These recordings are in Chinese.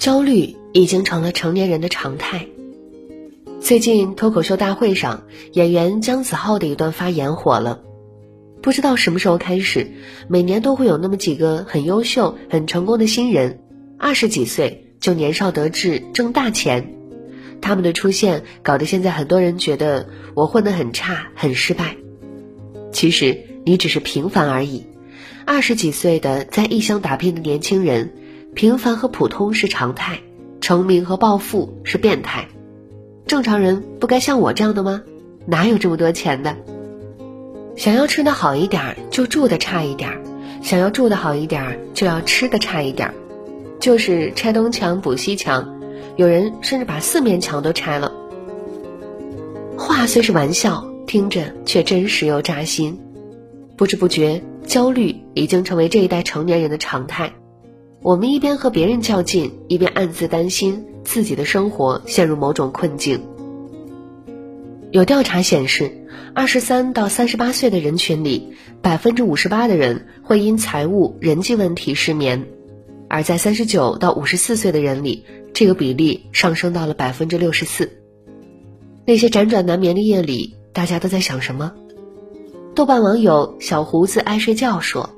焦虑已经成了成年人的常态。最近脱口秀大会上，演员姜子浩的一段发言火了。不知道什么时候开始，每年都会有那么几个很优秀、很成功的新人，二十几岁就年少得志，挣大钱。他们的出现，搞得现在很多人觉得我混得很差，很失败。其实你只是平凡而已。二十几岁的在异乡打拼的年轻人，平凡和普通是常态，成名和暴富是变态。正常人不该像我这样的吗？哪有这么多钱的？想要吃的好一点，就住的差一点；想要住的好一点，就要吃的差一点。就是拆东墙补西墙，有人甚至把四面墙都拆了。话虽是玩笑，听着却真实又扎心。不知不觉，焦虑已经成为这一代成年人的常态。我们一边和别人较劲，一边暗自担心自己的生活陷入某种困境。有调查显示，二十三到三十八岁的人群里，百分之五十八的人会因财务、人际问题失眠；而在三十九到五十四岁的人里，这个比例上升到了百分之六十四。那些辗转难眠的夜里，大家都在想什么？豆瓣网友小胡子爱睡觉说，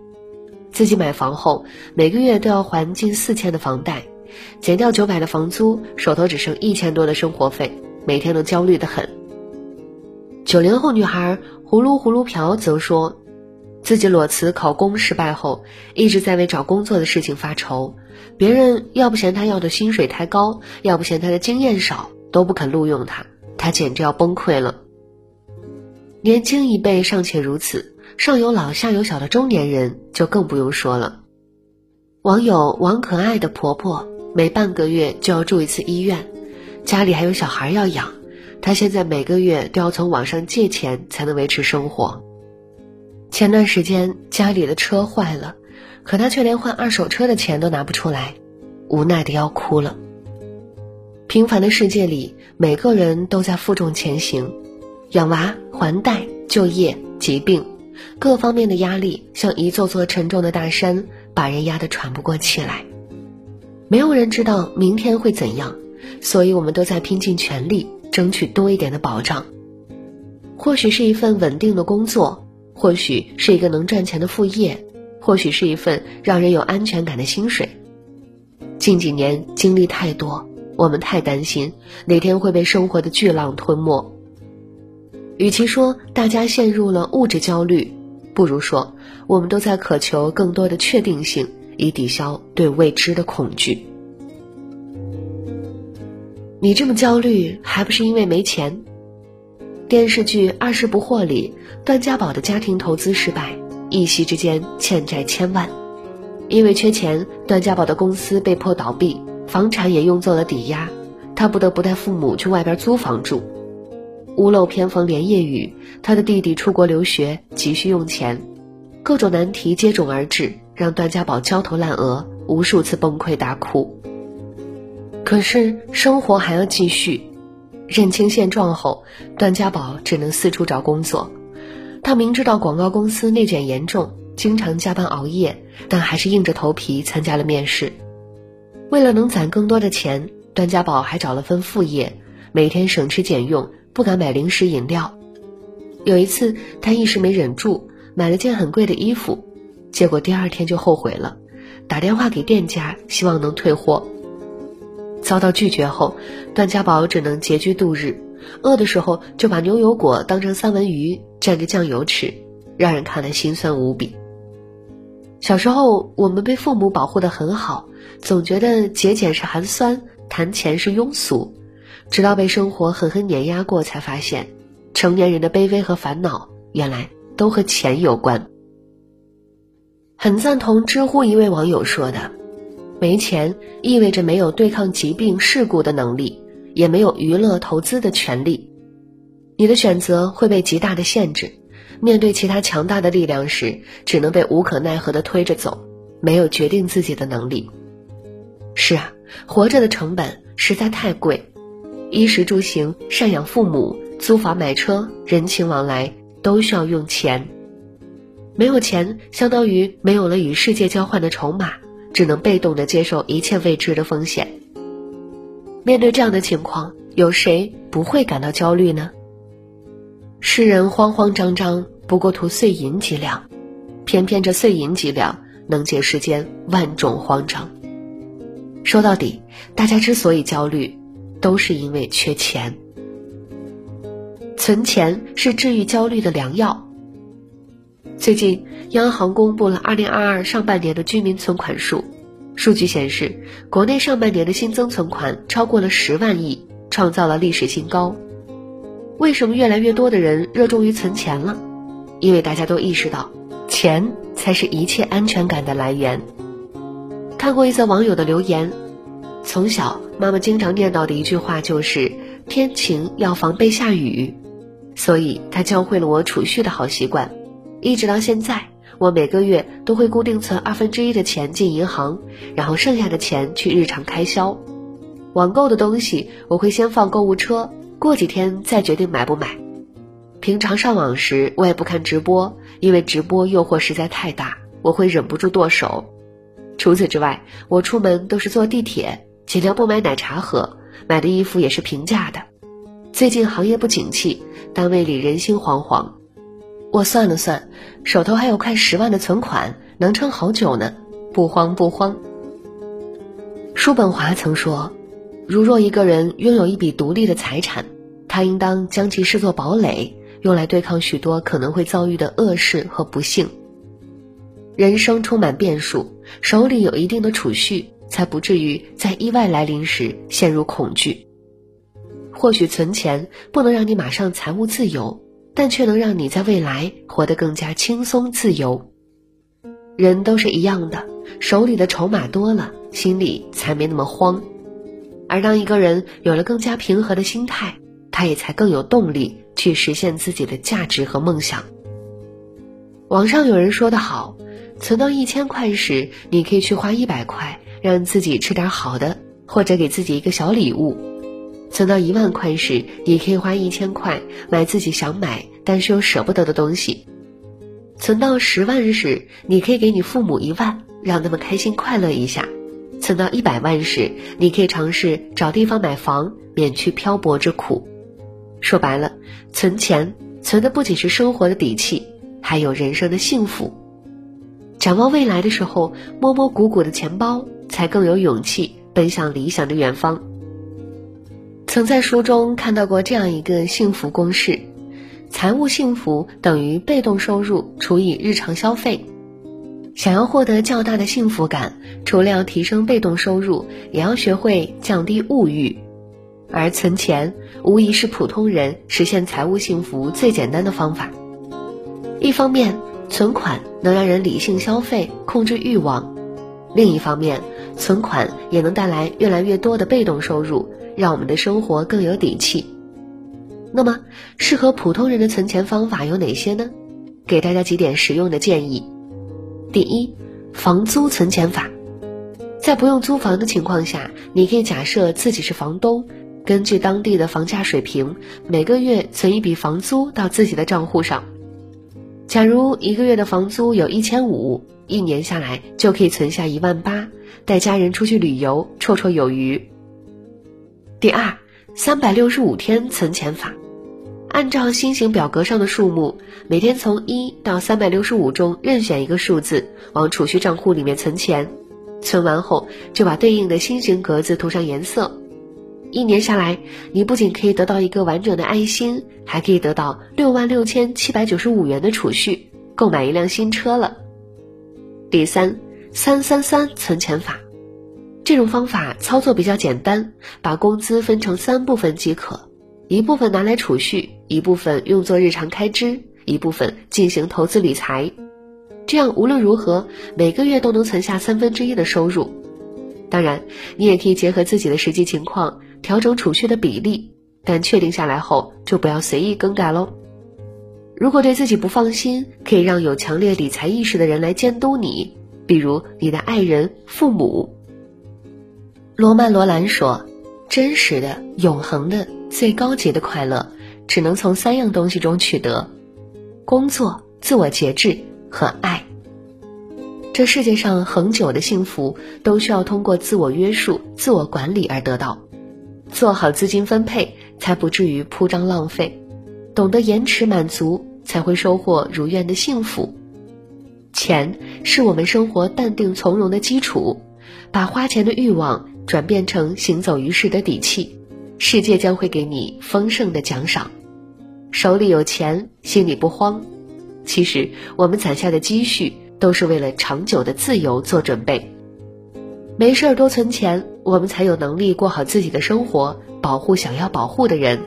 自己买房后，每个月都要还近四千的房贷，减掉九百的房租，手头只剩一千多的生活费，每天都焦虑的很。九零后女孩葫芦葫芦瓢则说，自己裸辞考公失败后，一直在为找工作的事情发愁，别人要不嫌她要的薪水太高，要不嫌她的经验少，都不肯录用她，她简直要崩溃了。年轻一辈尚且如此，上有老下有小的中年人就更不用说了。网友王可爱的婆婆每半个月就要住一次医院，家里还有小孩要养，她现在每个月都要从网上借钱才能维持生活。前段时间家里的车坏了，可她却连换二手车的钱都拿不出来，无奈的要哭了。平凡的世界里，每个人都在负重前行。养娃、还贷、就业、疾病，各方面的压力像一座座沉重的大山，把人压得喘不过气来。没有人知道明天会怎样，所以我们都在拼尽全力争取多一点的保障。或许是一份稳定的工作，或许是一个能赚钱的副业，或许是一份让人有安全感的薪水。近几年经历太多，我们太担心哪天会被生活的巨浪吞没。与其说大家陷入了物质焦虑，不如说我们都在渴求更多的确定性，以抵消对未知的恐惧。你这么焦虑，还不是因为没钱？电视剧《二十不惑》里，段家宝的家庭投资失败，一夕之间欠债千万。因为缺钱，段家宝的公司被迫倒闭，房产也用作了抵押，他不得不带父母去外边租房住。屋漏偏逢连夜雨，他的弟弟出国留学，急需用钱，各种难题接踵而至，让段家宝焦头烂额，无数次崩溃大哭。可是生活还要继续，认清现状后，段家宝只能四处找工作。他明知道广告公司内卷严重，经常加班熬夜，但还是硬着头皮参加了面试。为了能攒更多的钱，段家宝还找了份副业，每天省吃俭用。不敢买零食饮料。有一次，他一时没忍住，买了件很贵的衣服，结果第二天就后悔了，打电话给店家，希望能退货。遭到拒绝后，段家宝只能拮据度日，饿的时候就把牛油果当成三文鱼蘸着酱油吃，让人看了心酸无比。小时候，我们被父母保护得很好，总觉得节俭是寒酸，谈钱是庸俗。直到被生活狠狠碾压过，才发现，成年人的卑微和烦恼，原来都和钱有关。很赞同知乎一位网友说的：“没钱意味着没有对抗疾病事故的能力，也没有娱乐投资的权利。你的选择会被极大的限制，面对其他强大的力量时，只能被无可奈何的推着走，没有决定自己的能力。是啊，活着的成本实在太贵。”衣食住行、赡养父母、租房买车、人情往来，都需要用钱。没有钱，相当于没有了与世界交换的筹码，只能被动的接受一切未知的风险。面对这样的情况，有谁不会感到焦虑呢？世人慌慌张张，不过图碎银几两，偏偏这碎银几两能解世间万种慌张。说到底，大家之所以焦虑，都是因为缺钱。存钱是治愈焦虑的良药。最近，央行公布了2022上半年的居民存款数。数据显示，国内上半年的新增存款超过了十万亿，创造了历史新高。为什么越来越多的人热衷于存钱了？因为大家都意识到，钱才是一切安全感的来源。看过一则网友的留言：从小妈妈经常念叨的一句话就是“天晴要防备下雨”，所以她教会了我储蓄的好习惯，一直到现在。我每个月都会固定存二分之一的钱进银行，然后剩下的钱去日常开销。网购的东西我会先放购物车，过几天再决定买不买。平常上网时我也不看直播，因为直播诱惑实在太大，我会忍不住剁手。除此之外，我出门都是坐地铁，尽量不买奶茶喝，买的衣服也是平价的。最近行业不景气，单位里人心惶惶。我算了算，手头还有快十万的存款，能撑好久呢，不慌不慌。叔本华曾说：“如若一个人拥有一笔独立的财产，他应当将其视作堡垒，用来对抗许多可能会遭遇的恶事和不幸。人生充满变数，手里有一定的储蓄，才不至于在意外来临时陷入恐惧。或许存钱不能让你马上财务自由。”但却能让你在未来活得更加轻松自由。人都是一样的，手里的筹码多了，心里才没那么慌。而当一个人有了更加平和的心态，他也才更有动力去实现自己的价值和梦想。网上有人说的好，存到一千块时，你可以去花一百块，让自己吃点好的，或者给自己一个小礼物。存到一万块时，你可以花一千块买自己想买但是又舍不得的东西；存到十万时，你可以给你父母一万，让他们开心快乐一下；存到一百万时，你可以尝试找地方买房，免去漂泊之苦。说白了，存钱存的不仅是生活的底气，还有人生的幸福。展望未来的时候，摸摸鼓鼓的钱包，才更有勇气奔向理想的远方。曾在书中看到过这样一个幸福公式：财务幸福等于被动收入除以日常消费。想要获得较大的幸福感，除了要提升被动收入，也要学会降低物欲。而存钱无疑是普通人实现财务幸福最简单的方法。一方面，存款能让人理性消费，控制欲望；另一方面，存款也能带来越来越多的被动收入。让我们的生活更有底气。那么，适合普通人的存钱方法有哪些呢？给大家几点实用的建议。第一，房租存钱法。在不用租房的情况下，你可以假设自己是房东，根据当地的房价水平，每个月存一笔房租到自己的账户上。假如一个月的房租有一千五，一年下来就可以存下一万八，带家人出去旅游，绰绰有余。第二，三百六十五天存钱法，按照新型表格上的数目，每天从一到三百六十五中任选一个数字，往储蓄账户里面存钱。存完后，就把对应的心形格子涂上颜色。一年下来，你不仅可以得到一个完整的爱心，还可以得到六万六千七百九十五元的储蓄，购买一辆新车了。第三，三三三存钱法。这种方法操作比较简单，把工资分成三部分即可，一部分拿来储蓄，一部分用作日常开支，一部分进行投资理财。这样无论如何每个月都能存下三分之一的收入。当然，你也可以结合自己的实际情况调整储蓄的比例，但确定下来后就不要随意更改喽。如果对自己不放心，可以让有强烈理财意识的人来监督你，比如你的爱人、父母。罗曼·罗兰说：“真实的、永恒的、最高级的快乐，只能从三样东西中取得：工作、自我节制和爱。这世界上恒久的幸福，都需要通过自我约束、自我管理而得到。做好资金分配，才不至于铺张浪费；懂得延迟满足，才会收获如愿的幸福。钱是我们生活淡定从容的基础，把花钱的欲望转变成行走于世的底气，世界将会给你丰盛的奖赏。手里有钱，心里不慌。其实，我们攒下的积蓄都是为了长久的自由做准备。没事儿多存钱，我们才有能力过好自己的生活，保护想要保护的人。